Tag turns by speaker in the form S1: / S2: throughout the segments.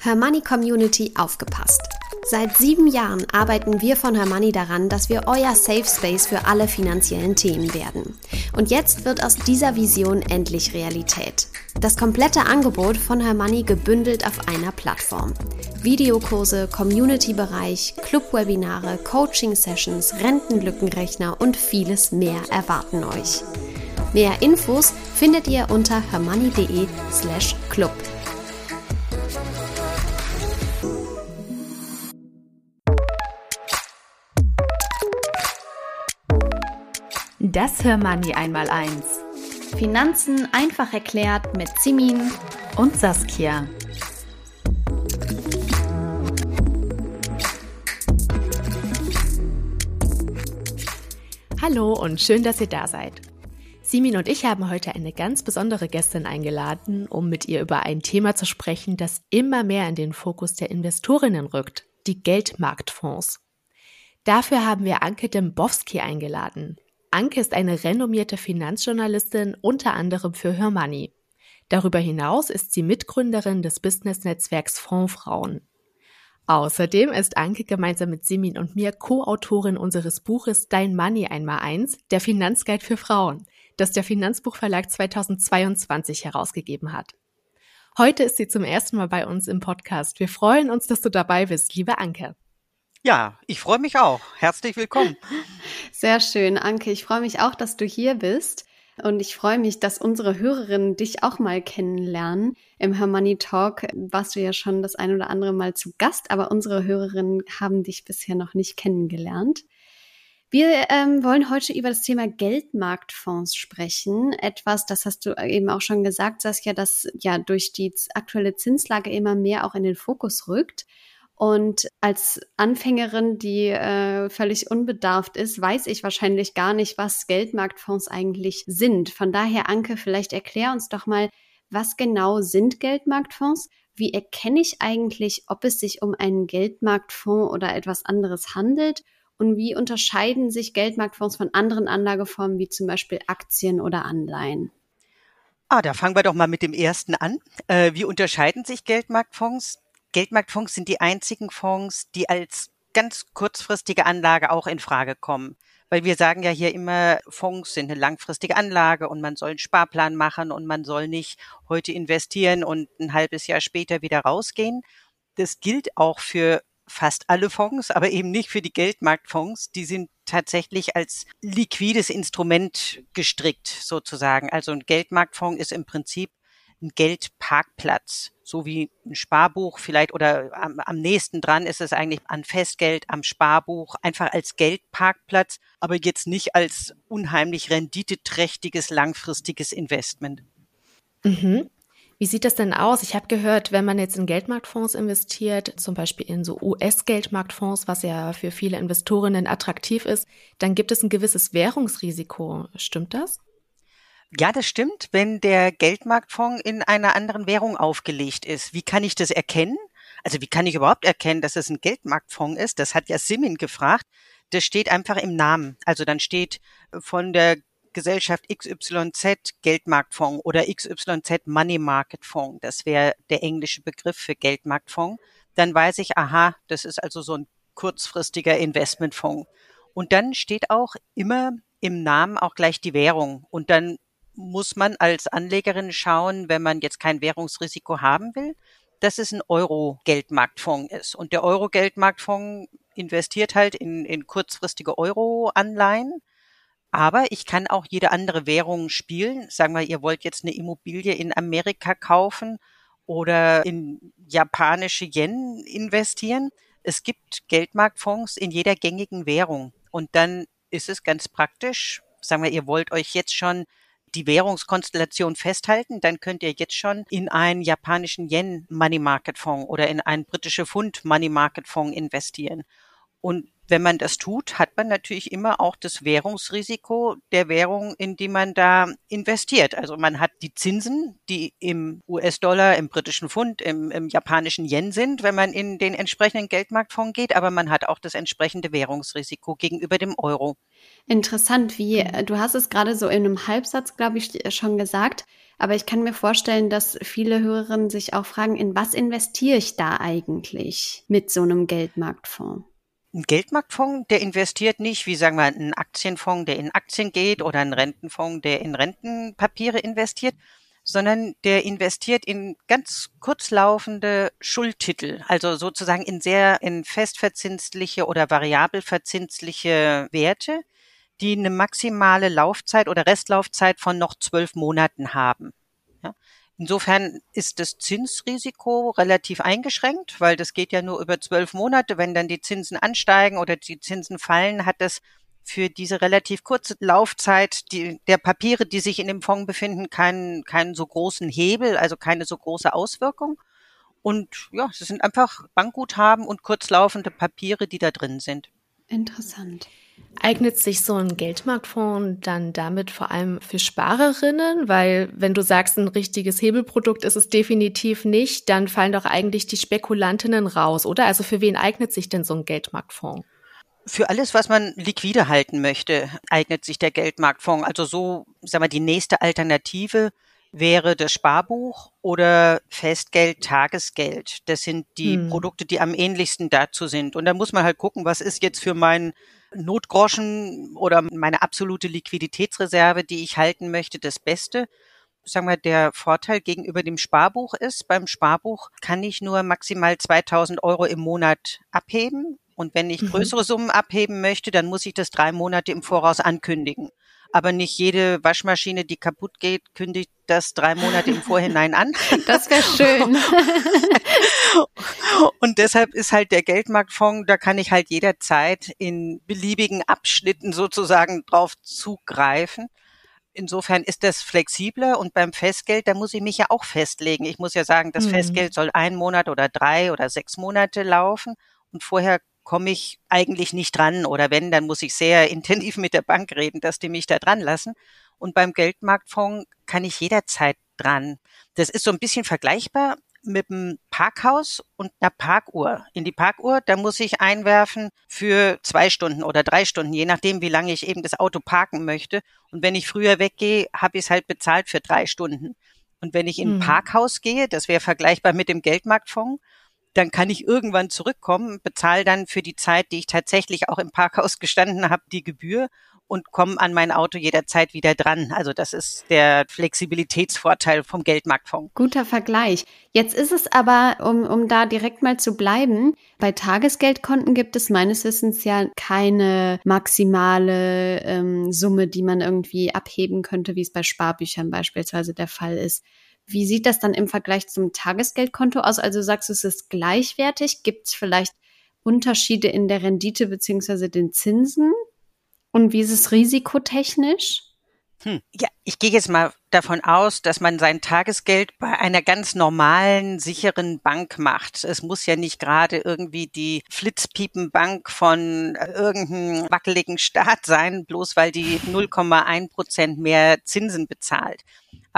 S1: Hermoney Community aufgepasst. Seit sieben Jahren arbeiten wir von Hermoney daran, dass wir euer Safe Space für alle finanziellen Themen werden. Und jetzt wird aus dieser Vision endlich Realität. Das komplette Angebot von Hermoney gebündelt auf einer Plattform. Videokurse, Community-Bereich, Club-Webinare, Coaching-Sessions, Rentenlückenrechner und vieles mehr erwarten euch. Mehr Infos findet ihr unter hermoney.de slash club.
S2: Das Hörmoney einmal eins.
S1: Finanzen einfach erklärt mit Simin
S2: und Saskia. Hallo und schön, dass ihr da seid. Simin und ich haben heute eine ganz besondere Gästin eingeladen, um mit ihr über ein Thema zu sprechen, das immer mehr in den Fokus der Investorinnen rückt, die Geldmarktfonds. Dafür haben wir Anke Dembowski eingeladen. Anke ist eine renommierte Finanzjournalistin, unter anderem für Hermoney. Darüber hinaus ist sie Mitgründerin des Business-Netzwerks Fondsfrauen. Außerdem ist Anke gemeinsam mit Simin und mir Co-Autorin unseres Buches Dein Money einmal eins, der Finanzguide für Frauen, das der Finanzbuchverlag 2022 herausgegeben hat. Heute ist sie zum ersten Mal bei uns im Podcast. Wir freuen uns, dass du dabei bist, liebe Anke.
S3: Ja, ich freue mich auch. Herzlich willkommen.
S1: Sehr schön, Anke. Ich freue mich auch, dass du hier bist. Und ich freue mich, dass unsere Hörerinnen dich auch mal kennenlernen. Im Hermoney Talk warst du ja schon das ein oder andere Mal zu Gast, aber unsere Hörerinnen haben dich bisher noch nicht kennengelernt. Wir ähm, wollen heute über das Thema Geldmarktfonds sprechen. Etwas, das hast du eben auch schon gesagt, Saskia, das ja durch die aktuelle Zinslage immer mehr auch in den Fokus rückt. Und als Anfängerin, die äh, völlig unbedarft ist, weiß ich wahrscheinlich gar nicht, was Geldmarktfonds eigentlich sind. Von daher, Anke, vielleicht erklär uns doch mal, was genau sind Geldmarktfonds? Wie erkenne ich eigentlich, ob es sich um einen Geldmarktfonds oder etwas anderes handelt? Und wie unterscheiden sich Geldmarktfonds von anderen Anlageformen wie zum Beispiel Aktien oder Anleihen?
S3: Ah, da fangen wir doch mal mit dem ersten an. Äh, wie unterscheiden sich Geldmarktfonds? Geldmarktfonds sind die einzigen Fonds, die als ganz kurzfristige Anlage auch in Frage kommen. Weil wir sagen ja hier immer, Fonds sind eine langfristige Anlage und man soll einen Sparplan machen und man soll nicht heute investieren und ein halbes Jahr später wieder rausgehen. Das gilt auch für fast alle Fonds, aber eben nicht für die Geldmarktfonds. Die sind tatsächlich als liquides Instrument gestrickt sozusagen. Also ein Geldmarktfonds ist im Prinzip ein Geldparkplatz, so wie ein Sparbuch vielleicht oder am, am nächsten dran ist es eigentlich an Festgeld, am Sparbuch, einfach als Geldparkplatz, aber jetzt nicht als unheimlich renditeträchtiges langfristiges Investment.
S2: Mhm. Wie sieht das denn aus? Ich habe gehört, wenn man jetzt in Geldmarktfonds investiert, zum Beispiel in so US-Geldmarktfonds, was ja für viele Investorinnen attraktiv ist, dann gibt es ein gewisses Währungsrisiko. Stimmt das?
S3: Ja, das stimmt. Wenn der Geldmarktfonds in einer anderen Währung aufgelegt ist, wie kann ich das erkennen? Also wie kann ich überhaupt erkennen, dass es ein Geldmarktfonds ist? Das hat ja Simin gefragt. Das steht einfach im Namen. Also dann steht von der Gesellschaft XYZ Geldmarktfonds oder XYZ Money Market Fonds. Das wäre der englische Begriff für Geldmarktfonds. Dann weiß ich, aha, das ist also so ein kurzfristiger Investmentfonds. Und dann steht auch immer im Namen auch gleich die Währung. Und dann muss man als Anlegerin schauen, wenn man jetzt kein Währungsrisiko haben will, dass es ein Euro-Geldmarktfonds ist. Und der Euro-Geldmarktfonds investiert halt in, in kurzfristige Euro-Anleihen. Aber ich kann auch jede andere Währung spielen. Sagen wir, ihr wollt jetzt eine Immobilie in Amerika kaufen oder in japanische Yen investieren. Es gibt Geldmarktfonds in jeder gängigen Währung. Und dann ist es ganz praktisch. Sagen wir, ihr wollt euch jetzt schon die Währungskonstellation festhalten, dann könnt ihr jetzt schon in einen japanischen Yen Money Market Fonds oder in einen britische Pfund Money Market Fonds investieren. Und wenn man das tut, hat man natürlich immer auch das Währungsrisiko der Währung, in die man da investiert. Also man hat die Zinsen, die im US-Dollar, im britischen Pfund, im, im, japanischen Yen sind, wenn man in den entsprechenden Geldmarktfonds geht, aber man hat auch das entsprechende Währungsrisiko gegenüber dem Euro.
S1: Interessant, wie du hast es gerade so in einem Halbsatz, glaube ich, schon gesagt. Aber ich kann mir vorstellen, dass viele Hörerinnen sich auch fragen, in was investiere ich da eigentlich mit so einem Geldmarktfonds?
S3: Ein Geldmarktfonds, der investiert nicht, wie sagen wir, ein Aktienfonds, der in Aktien geht oder ein Rentenfonds, der in Rentenpapiere investiert, sondern der investiert in ganz kurzlaufende Schuldtitel, also sozusagen in sehr in festverzinsliche oder variabel verzinsliche Werte, die eine maximale Laufzeit oder Restlaufzeit von noch zwölf Monaten haben. Ja. Insofern ist das Zinsrisiko relativ eingeschränkt, weil das geht ja nur über zwölf Monate. Wenn dann die Zinsen ansteigen oder die Zinsen fallen, hat das für diese relativ kurze Laufzeit die, der Papiere, die sich in dem Fonds befinden, keinen, keinen so großen Hebel, also keine so große Auswirkung. Und ja, es sind einfach Bankguthaben und kurzlaufende Papiere, die da drin sind.
S1: Interessant.
S2: Eignet sich so ein Geldmarktfonds dann damit vor allem für Sparerinnen? Weil wenn du sagst, ein richtiges Hebelprodukt ist es definitiv nicht, dann fallen doch eigentlich die Spekulantinnen raus, oder? Also für wen eignet sich denn so ein Geldmarktfonds?
S3: Für alles, was man liquide halten möchte, eignet sich der Geldmarktfonds. Also so, sagen wir, die nächste Alternative wäre das Sparbuch oder Festgeld, Tagesgeld. Das sind die hm. Produkte, die am ähnlichsten dazu sind. Und da muss man halt gucken, was ist jetzt für meinen Notgroschen oder meine absolute Liquiditätsreserve, die ich halten möchte, das Beste. Sagen wir, der Vorteil gegenüber dem Sparbuch ist, beim Sparbuch kann ich nur maximal 2000 Euro im Monat abheben und wenn ich mhm. größere Summen abheben möchte, dann muss ich das drei Monate im Voraus ankündigen. Aber nicht jede Waschmaschine, die kaputt geht, kündigt das drei Monate im Vorhinein an.
S1: Das wäre schön.
S3: Und deshalb ist halt der Geldmarktfonds, da kann ich halt jederzeit in beliebigen Abschnitten sozusagen drauf zugreifen. Insofern ist das flexibler und beim Festgeld, da muss ich mich ja auch festlegen. Ich muss ja sagen, das mhm. Festgeld soll ein Monat oder drei oder sechs Monate laufen und vorher komme ich eigentlich nicht dran oder wenn, dann muss ich sehr intensiv mit der Bank reden, dass die mich da dran lassen. Und beim Geldmarktfonds kann ich jederzeit dran. Das ist so ein bisschen vergleichbar mit dem Parkhaus und einer Parkuhr. In die Parkuhr, da muss ich einwerfen für zwei Stunden oder drei Stunden, je nachdem, wie lange ich eben das Auto parken möchte. Und wenn ich früher weggehe, habe ich es halt bezahlt für drei Stunden. Und wenn ich in ein mhm. Parkhaus gehe, das wäre vergleichbar mit dem Geldmarktfonds, dann kann ich irgendwann zurückkommen, bezahle dann für die Zeit, die ich tatsächlich auch im Parkhaus gestanden habe, die Gebühr und komme an mein Auto jederzeit wieder dran. Also das ist der Flexibilitätsvorteil vom Geldmarktfonds.
S1: Guter Vergleich. Jetzt ist es aber, um, um da direkt mal zu bleiben, bei Tagesgeldkonten gibt es meines Wissens ja keine maximale ähm, Summe, die man irgendwie abheben könnte, wie es bei Sparbüchern beispielsweise der Fall ist. Wie sieht das dann im Vergleich zum Tagesgeldkonto aus? Also sagst du, es ist gleichwertig? Gibt es vielleicht Unterschiede in der Rendite beziehungsweise den Zinsen? Und wie ist es risikotechnisch?
S3: Hm. Ja, ich gehe jetzt mal davon aus, dass man sein Tagesgeld bei einer ganz normalen, sicheren Bank macht. Es muss ja nicht gerade irgendwie die Flitzpiepenbank von irgendeinem wackeligen Staat sein, bloß weil die 0,1 Prozent mehr Zinsen bezahlt.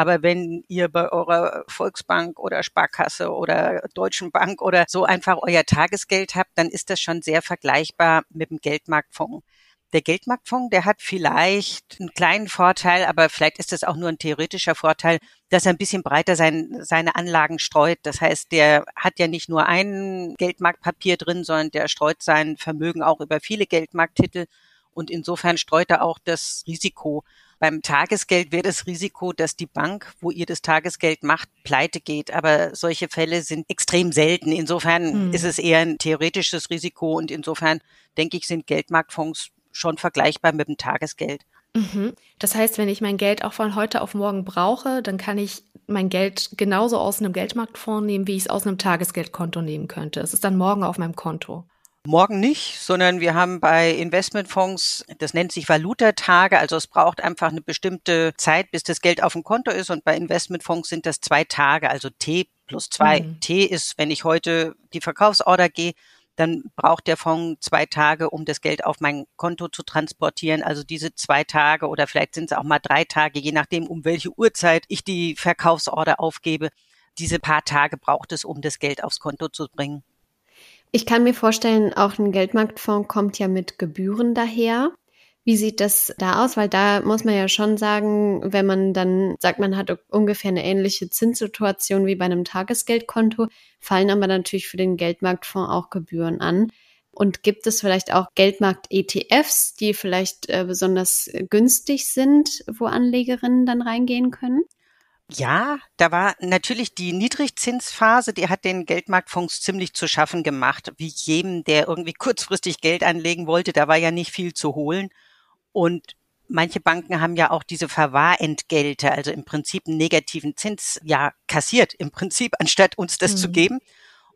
S3: Aber wenn ihr bei eurer Volksbank oder Sparkasse oder Deutschen Bank oder so einfach euer Tagesgeld habt, dann ist das schon sehr vergleichbar mit dem Geldmarktfonds. Der Geldmarktfonds, der hat vielleicht einen kleinen Vorteil, aber vielleicht ist das auch nur ein theoretischer Vorteil, dass er ein bisschen breiter sein, seine Anlagen streut. Das heißt, der hat ja nicht nur ein Geldmarktpapier drin, sondern der streut sein Vermögen auch über viele Geldmarkttitel. Und insofern streut er auch das Risiko. Beim Tagesgeld wäre das Risiko, dass die Bank, wo ihr das Tagesgeld macht, pleite geht. Aber solche Fälle sind extrem selten. Insofern mhm. ist es eher ein theoretisches Risiko und insofern denke ich, sind Geldmarktfonds schon vergleichbar mit dem Tagesgeld.
S2: Mhm. Das heißt, wenn ich mein Geld auch von heute auf morgen brauche, dann kann ich mein Geld genauso aus einem Geldmarktfonds nehmen, wie ich es aus einem Tagesgeldkonto nehmen könnte. Es ist dann morgen auf meinem Konto.
S3: Morgen nicht, sondern wir haben bei Investmentfonds, das nennt sich Valutatage, also es braucht einfach eine bestimmte Zeit, bis das Geld auf dem Konto ist und bei Investmentfonds sind das zwei Tage, also T plus zwei. Mhm. T ist, wenn ich heute die Verkaufsorder gehe, dann braucht der Fonds zwei Tage, um das Geld auf mein Konto zu transportieren. Also diese zwei Tage oder vielleicht sind es auch mal drei Tage, je nachdem, um welche Uhrzeit ich die Verkaufsorder aufgebe. Diese paar Tage braucht es, um das Geld aufs Konto zu bringen.
S1: Ich kann mir vorstellen, auch ein Geldmarktfonds kommt ja mit Gebühren daher. Wie sieht das da aus? Weil da muss man ja schon sagen, wenn man dann sagt, man hat ungefähr eine ähnliche Zinssituation wie bei einem Tagesgeldkonto, fallen aber natürlich für den Geldmarktfonds auch Gebühren an. Und gibt es vielleicht auch Geldmarkt-ETFs, die vielleicht äh, besonders günstig sind, wo Anlegerinnen dann reingehen können?
S3: Ja, da war natürlich die Niedrigzinsphase, die hat den Geldmarktfonds ziemlich zu schaffen gemacht. Wie jedem, der irgendwie kurzfristig Geld anlegen wollte, da war ja nicht viel zu holen. Und manche Banken haben ja auch diese Verwahrentgelte, also im Prinzip einen negativen Zins, ja, kassiert im Prinzip, anstatt uns das mhm. zu geben.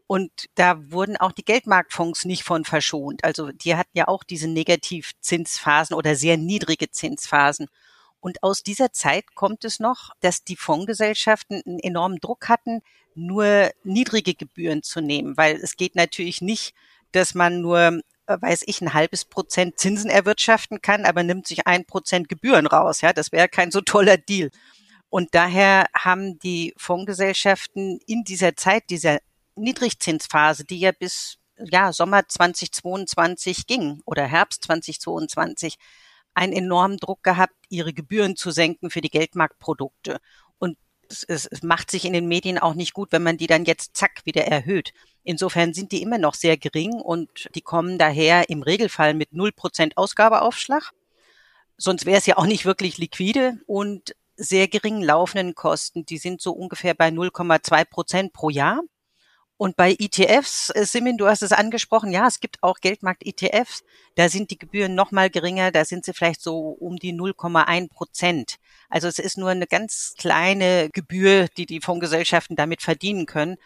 S3: Und da wurden auch die Geldmarktfonds nicht von verschont. Also die hatten ja auch diese Negativzinsphasen oder sehr niedrige Zinsphasen. Und aus dieser Zeit kommt es noch, dass die Fondsgesellschaften einen enormen Druck hatten, nur niedrige Gebühren zu nehmen, weil es geht natürlich nicht, dass man nur äh, weiß ich, ein halbes Prozent Zinsen erwirtschaften kann, aber nimmt sich ein Prozent Gebühren raus. Ja, das wäre kein so toller Deal. Und daher haben die Fondsgesellschaften in dieser Zeit, dieser Niedrigzinsphase, die ja bis ja, Sommer 2022 ging oder Herbst 2022, einen enormen Druck gehabt, ihre Gebühren zu senken für die Geldmarktprodukte. Und es, es macht sich in den Medien auch nicht gut, wenn man die dann jetzt zack wieder erhöht. Insofern sind die immer noch sehr gering und die kommen daher im Regelfall mit 0% Ausgabeaufschlag. Sonst wäre es ja auch nicht wirklich liquide und sehr geringen laufenden Kosten. Die sind so ungefähr bei 0,2 Prozent pro Jahr. Und bei ETFs, äh, Simin, du hast es angesprochen, ja, es gibt auch Geldmarkt-ETFs, da sind die Gebühren noch mal geringer, da sind sie vielleicht so um die 0,1 Prozent. Also es ist nur eine ganz kleine Gebühr, die die Fondsgesellschaften damit verdienen können.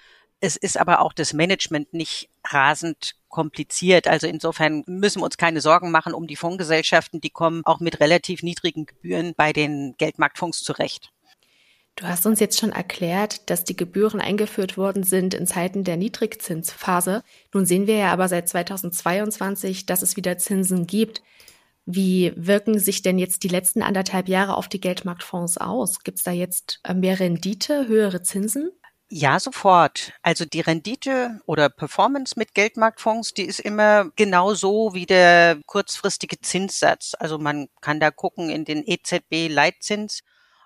S3: Es ist aber auch das Management nicht rasend kompliziert. Also insofern müssen wir uns keine Sorgen machen um die Fondsgesellschaften. Die kommen auch mit relativ niedrigen Gebühren bei den Geldmarktfonds zurecht.
S2: Du hast uns jetzt schon erklärt, dass die Gebühren eingeführt worden sind in Zeiten der Niedrigzinsphase. Nun sehen wir ja aber seit 2022, dass es wieder Zinsen gibt. Wie wirken sich denn jetzt die letzten anderthalb Jahre auf die Geldmarktfonds aus? Gibt es da jetzt mehr Rendite, höhere Zinsen?
S3: Ja, sofort. Also die Rendite oder Performance mit Geldmarktfonds, die ist immer genau so wie der kurzfristige Zinssatz. Also man kann da gucken in den EZB-Leitzins.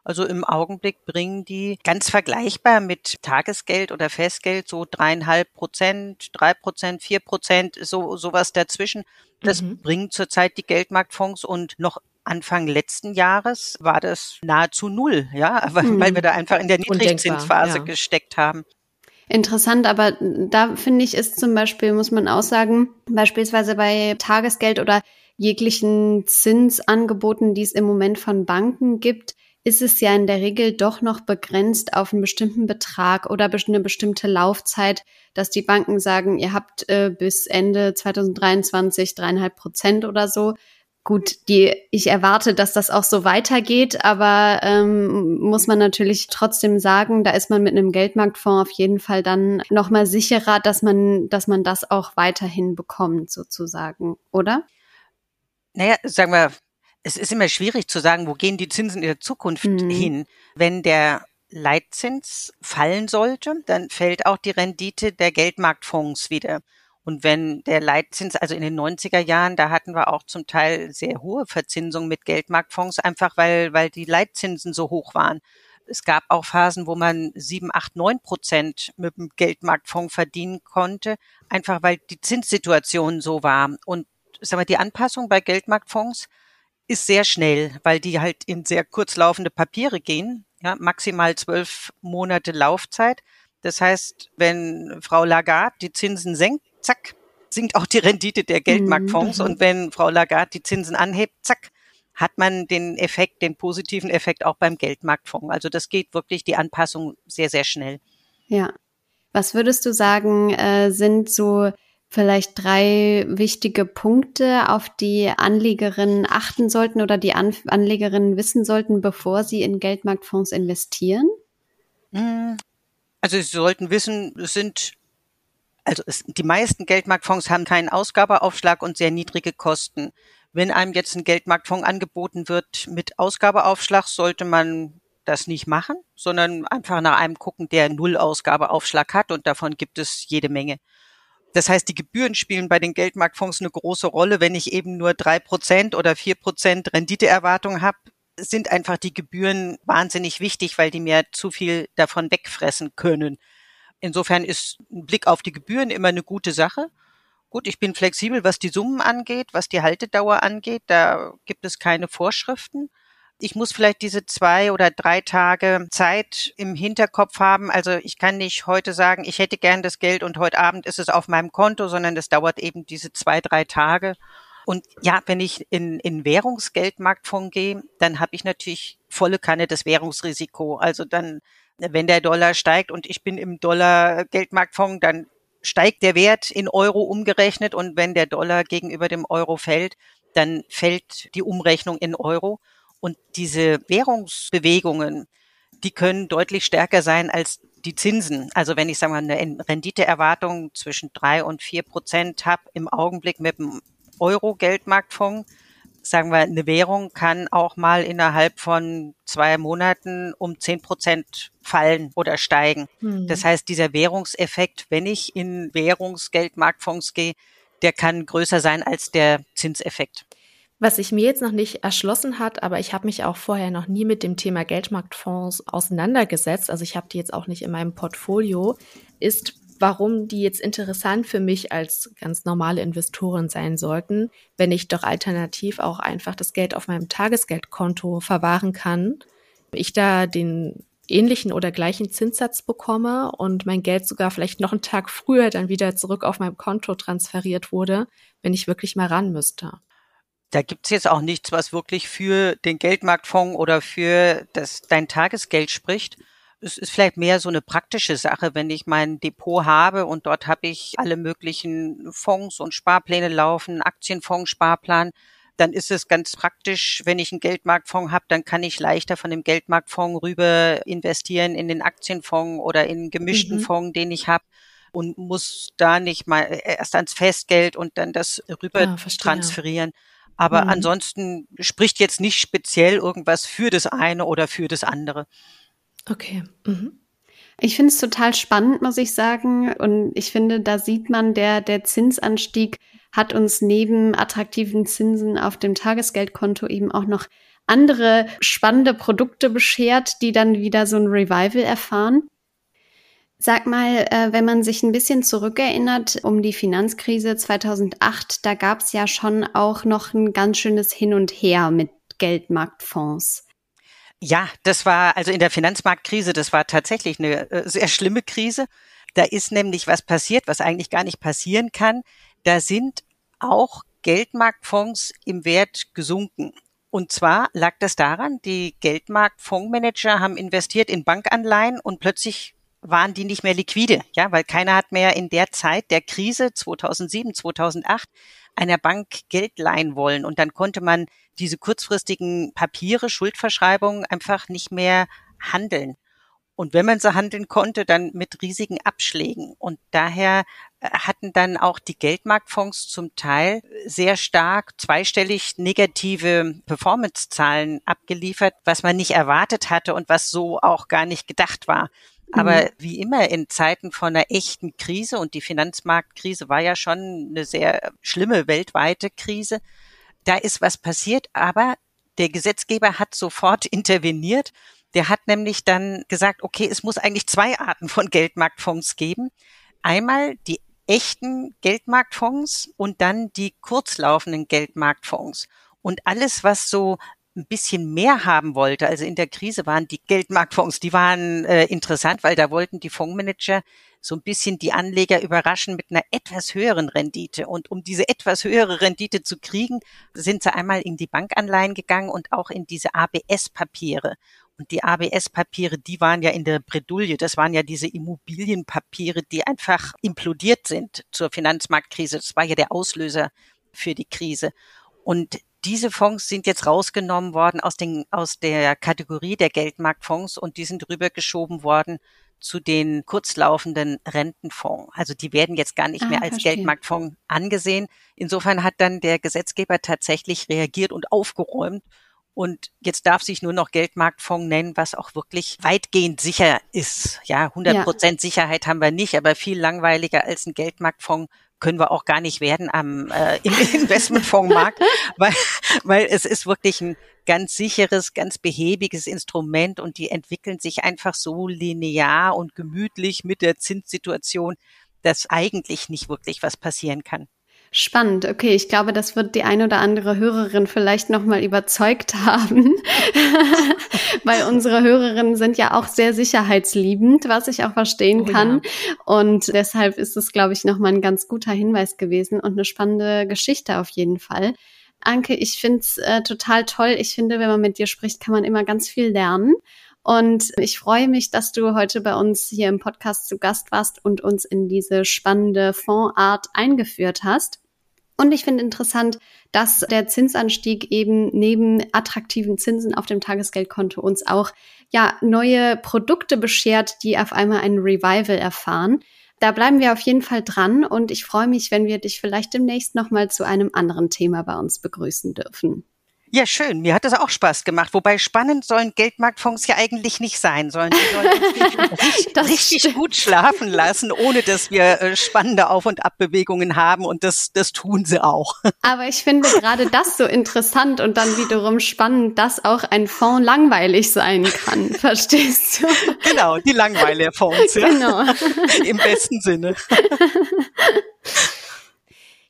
S3: Also im Augenblick bringen die ganz vergleichbar mit Tagesgeld oder Festgeld so dreieinhalb Prozent, drei Prozent, vier Prozent, so sowas dazwischen. Das mhm. bringen zurzeit die Geldmarktfonds und noch Anfang letzten Jahres war das nahezu null, ja, weil, mhm. weil wir da einfach in der Niedrigzinsphase ja. gesteckt haben.
S1: Interessant, aber da finde ich, ist zum Beispiel, muss man auch sagen, beispielsweise bei Tagesgeld oder jeglichen Zinsangeboten, die es im Moment von Banken gibt, ist es ja in der Regel doch noch begrenzt auf einen bestimmten Betrag oder eine bestimmte Laufzeit, dass die Banken sagen, ihr habt äh, bis Ende 2023 dreieinhalb Prozent oder so gut, die, ich erwarte, dass das auch so weitergeht, aber ähm, muss man natürlich trotzdem sagen, da ist man mit einem Geldmarktfonds auf jeden Fall dann nochmal sicherer, dass man, dass man das auch weiterhin bekommt, sozusagen, oder?
S3: Naja, sagen wir, es ist immer schwierig zu sagen, wo gehen die Zinsen in der Zukunft mhm. hin. Wenn der Leitzins fallen sollte, dann fällt auch die Rendite der Geldmarktfonds wieder. Und wenn der Leitzins, also in den 90er Jahren, da hatten wir auch zum Teil sehr hohe Verzinsungen mit Geldmarktfonds, einfach weil, weil die Leitzinsen so hoch waren. Es gab auch Phasen, wo man sieben, acht, neun Prozent mit dem Geldmarktfonds verdienen konnte, einfach weil die Zinssituation so war. Und sagen wir, die Anpassung bei Geldmarktfonds ist sehr schnell, weil die halt in sehr kurzlaufende Papiere gehen, ja, maximal zwölf Monate Laufzeit. Das heißt, wenn Frau Lagarde die Zinsen senkt, zack, sinkt auch die Rendite der Geldmarktfonds. Mhm. Und wenn Frau Lagarde die Zinsen anhebt, zack, hat man den Effekt, den positiven Effekt auch beim Geldmarktfonds. Also das geht wirklich die Anpassung sehr, sehr schnell.
S1: Ja. Was würdest du sagen, äh, sind so vielleicht drei wichtige Punkte, auf die Anlegerinnen achten sollten oder die An Anlegerinnen wissen sollten, bevor sie in Geldmarktfonds investieren?
S3: Mhm. Also Sie sollten wissen, es sind also es, die meisten Geldmarktfonds haben keinen Ausgabeaufschlag und sehr niedrige Kosten. Wenn einem jetzt ein Geldmarktfonds angeboten wird mit Ausgabeaufschlag, sollte man das nicht machen, sondern einfach nach einem gucken, der null Ausgabeaufschlag hat und davon gibt es jede Menge. Das heißt, die Gebühren spielen bei den Geldmarktfonds eine große Rolle. Wenn ich eben nur drei Prozent oder vier Prozent Renditeerwartung habe, sind einfach die Gebühren wahnsinnig wichtig, weil die mir zu viel davon wegfressen können. Insofern ist ein Blick auf die Gebühren immer eine gute Sache. Gut, ich bin flexibel, was die Summen angeht, was die Haltedauer angeht. Da gibt es keine Vorschriften. Ich muss vielleicht diese zwei oder drei Tage Zeit im Hinterkopf haben. Also ich kann nicht heute sagen, ich hätte gern das Geld und heute Abend ist es auf meinem Konto, sondern das dauert eben diese zwei, drei Tage. Und ja, wenn ich in, in Währungsgeldmarktfonds gehe, dann habe ich natürlich volle Kanne das Währungsrisiko. Also dann, wenn der Dollar steigt und ich bin im Dollar-Geldmarktfonds, dann steigt der Wert in Euro umgerechnet und wenn der Dollar gegenüber dem Euro fällt, dann fällt die Umrechnung in Euro. Und diese Währungsbewegungen, die können deutlich stärker sein als die Zinsen. Also wenn ich sagen wir eine Renditeerwartung zwischen drei und vier Prozent habe im Augenblick mit dem Euro-Geldmarktfonds, sagen wir, eine Währung kann auch mal innerhalb von zwei Monaten um zehn Prozent fallen oder steigen. Mhm. Das heißt, dieser Währungseffekt, wenn ich in Währungsgeldmarktfonds gehe, der kann größer sein als der Zinseffekt.
S2: Was sich mir jetzt noch nicht erschlossen hat, aber ich habe mich auch vorher noch nie mit dem Thema Geldmarktfonds auseinandergesetzt, also ich habe die jetzt auch nicht in meinem Portfolio, ist, warum die jetzt interessant für mich als ganz normale Investorin sein sollten, wenn ich doch alternativ auch einfach das Geld auf meinem Tagesgeldkonto verwahren kann. Ich da den ähnlichen oder gleichen Zinssatz bekomme und mein Geld sogar vielleicht noch einen Tag früher dann wieder zurück auf meinem Konto transferiert wurde, wenn ich wirklich mal ran müsste.
S3: Da gibt's jetzt auch nichts, was wirklich für den Geldmarktfonds oder für das, dein Tagesgeld spricht es ist vielleicht mehr so eine praktische Sache, wenn ich mein Depot habe und dort habe ich alle möglichen Fonds und Sparpläne laufen, Aktienfonds, Sparplan, dann ist es ganz praktisch, wenn ich einen Geldmarktfonds habe, dann kann ich leichter von dem Geldmarktfonds rüber investieren in den Aktienfonds oder in gemischten mhm. Fonds, den ich habe und muss da nicht mal erst ans Festgeld und dann das rüber ja, ah, transferieren. Aber mhm. ansonsten spricht jetzt nicht speziell irgendwas für das eine oder für das andere.
S2: Okay. Mhm.
S1: Ich finde es total spannend, muss ich sagen. Und ich finde, da sieht man, der, der Zinsanstieg hat uns neben attraktiven Zinsen auf dem Tagesgeldkonto eben auch noch andere spannende Produkte beschert, die dann wieder so ein Revival erfahren. Sag mal, äh, wenn man sich ein bisschen zurückerinnert um die Finanzkrise 2008, da gab es ja schon auch noch ein ganz schönes Hin und Her mit Geldmarktfonds.
S3: Ja, das war also in der Finanzmarktkrise, das war tatsächlich eine äh, sehr schlimme Krise. Da ist nämlich was passiert, was eigentlich gar nicht passieren kann. Da sind auch Geldmarktfonds im Wert gesunken. Und zwar lag das daran, die Geldmarktfondsmanager haben investiert in Bankanleihen und plötzlich waren die nicht mehr liquide, ja, weil keiner hat mehr in der Zeit der Krise 2007, 2008 einer Bank Geld leihen wollen. Und dann konnte man diese kurzfristigen Papiere, Schuldverschreibungen einfach nicht mehr handeln. Und wenn man sie handeln konnte, dann mit riesigen Abschlägen. Und daher äh, hatten dann auch die Geldmarktfonds zum Teil sehr stark zweistellig negative Performance-Zahlen abgeliefert, was man nicht erwartet hatte und was so auch gar nicht gedacht war. Aber mhm. wie immer in Zeiten von einer echten Krise und die Finanzmarktkrise war ja schon eine sehr schlimme weltweite Krise, da ist was passiert, aber der Gesetzgeber hat sofort interveniert. Der hat nämlich dann gesagt, okay, es muss eigentlich zwei Arten von Geldmarktfonds geben. Einmal die echten Geldmarktfonds und dann die kurzlaufenden Geldmarktfonds. Und alles, was so ein bisschen mehr haben wollte, also in der Krise waren die Geldmarktfonds, die waren äh, interessant, weil da wollten die Fondsmanager so ein bisschen die Anleger überraschen mit einer etwas höheren Rendite. Und um diese etwas höhere Rendite zu kriegen, sind sie einmal in die Bankanleihen gegangen und auch in diese ABS-Papiere. Und die ABS-Papiere, die waren ja in der Bredouille. Das waren ja diese Immobilienpapiere, die einfach implodiert sind zur Finanzmarktkrise. Das war ja der Auslöser für die Krise. Und diese Fonds sind jetzt rausgenommen worden aus, den, aus der Kategorie der Geldmarktfonds und die sind rübergeschoben worden zu den kurzlaufenden Rentenfonds. Also die werden jetzt gar nicht ah, mehr als verstehe. Geldmarktfonds angesehen. Insofern hat dann der Gesetzgeber tatsächlich reagiert und aufgeräumt Und jetzt darf sich nur noch Geldmarktfonds nennen, was auch wirklich weitgehend sicher ist. Ja, 100 Prozent ja. Sicherheit haben wir nicht, aber viel langweiliger als ein Geldmarktfonds können wir auch gar nicht werden am äh, im Investmentfondsmarkt, weil, weil es ist wirklich ein ganz sicheres, ganz behäbiges Instrument und die entwickeln sich einfach so linear und gemütlich mit der Zinssituation, dass eigentlich nicht wirklich was passieren kann.
S1: Spannend. Okay, ich glaube, das wird die ein oder andere Hörerin vielleicht noch mal überzeugt haben, weil unsere Hörerinnen sind ja auch sehr sicherheitsliebend, was ich auch verstehen oh, kann. Ja. Und deshalb ist es, glaube ich, noch mal ein ganz guter Hinweis gewesen und eine spannende Geschichte auf jeden Fall. Anke, ich finde es äh, total toll. Ich finde, wenn man mit dir spricht, kann man immer ganz viel lernen. Und ich freue mich, dass du heute bei uns hier im Podcast zu Gast warst und uns in diese spannende Fondsart eingeführt hast. Und ich finde interessant, dass der Zinsanstieg eben neben attraktiven Zinsen auf dem Tagesgeldkonto uns auch ja neue Produkte beschert, die auf einmal ein Revival erfahren. Da bleiben wir auf jeden Fall dran und ich freue mich, wenn wir dich vielleicht demnächst nochmal zu einem anderen Thema bei uns begrüßen dürfen.
S3: Ja, schön. Mir hat das auch Spaß gemacht. Wobei spannend sollen Geldmarktfonds ja eigentlich nicht sein, sollen die sollen richtig, richtig gut schlafen lassen, ohne dass wir äh, spannende Auf- und Abbewegungen haben. Und das, das tun sie auch.
S1: Aber ich finde gerade das so interessant und dann wiederum spannend, dass auch ein Fonds langweilig sein kann. Verstehst du?
S3: Genau, die Langweiler-Fonds. Ja. Genau. Im besten Sinne.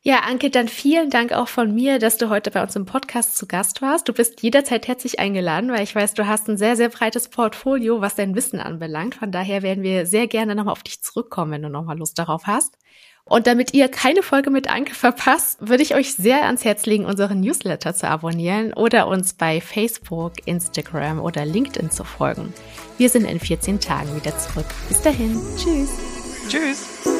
S2: Ja, Anke, dann vielen Dank auch von mir, dass du heute bei uns im Podcast zu Gast warst. Du bist jederzeit herzlich eingeladen, weil ich weiß, du hast ein sehr, sehr breites Portfolio, was dein Wissen anbelangt. Von daher werden wir sehr gerne nochmal auf dich zurückkommen, wenn du nochmal Lust darauf hast. Und damit ihr keine Folge mit Anke verpasst, würde ich euch sehr ans Herz legen, unseren Newsletter zu abonnieren oder uns bei Facebook, Instagram oder LinkedIn zu folgen. Wir sind in 14 Tagen wieder zurück. Bis dahin. Tschüss.
S3: Tschüss.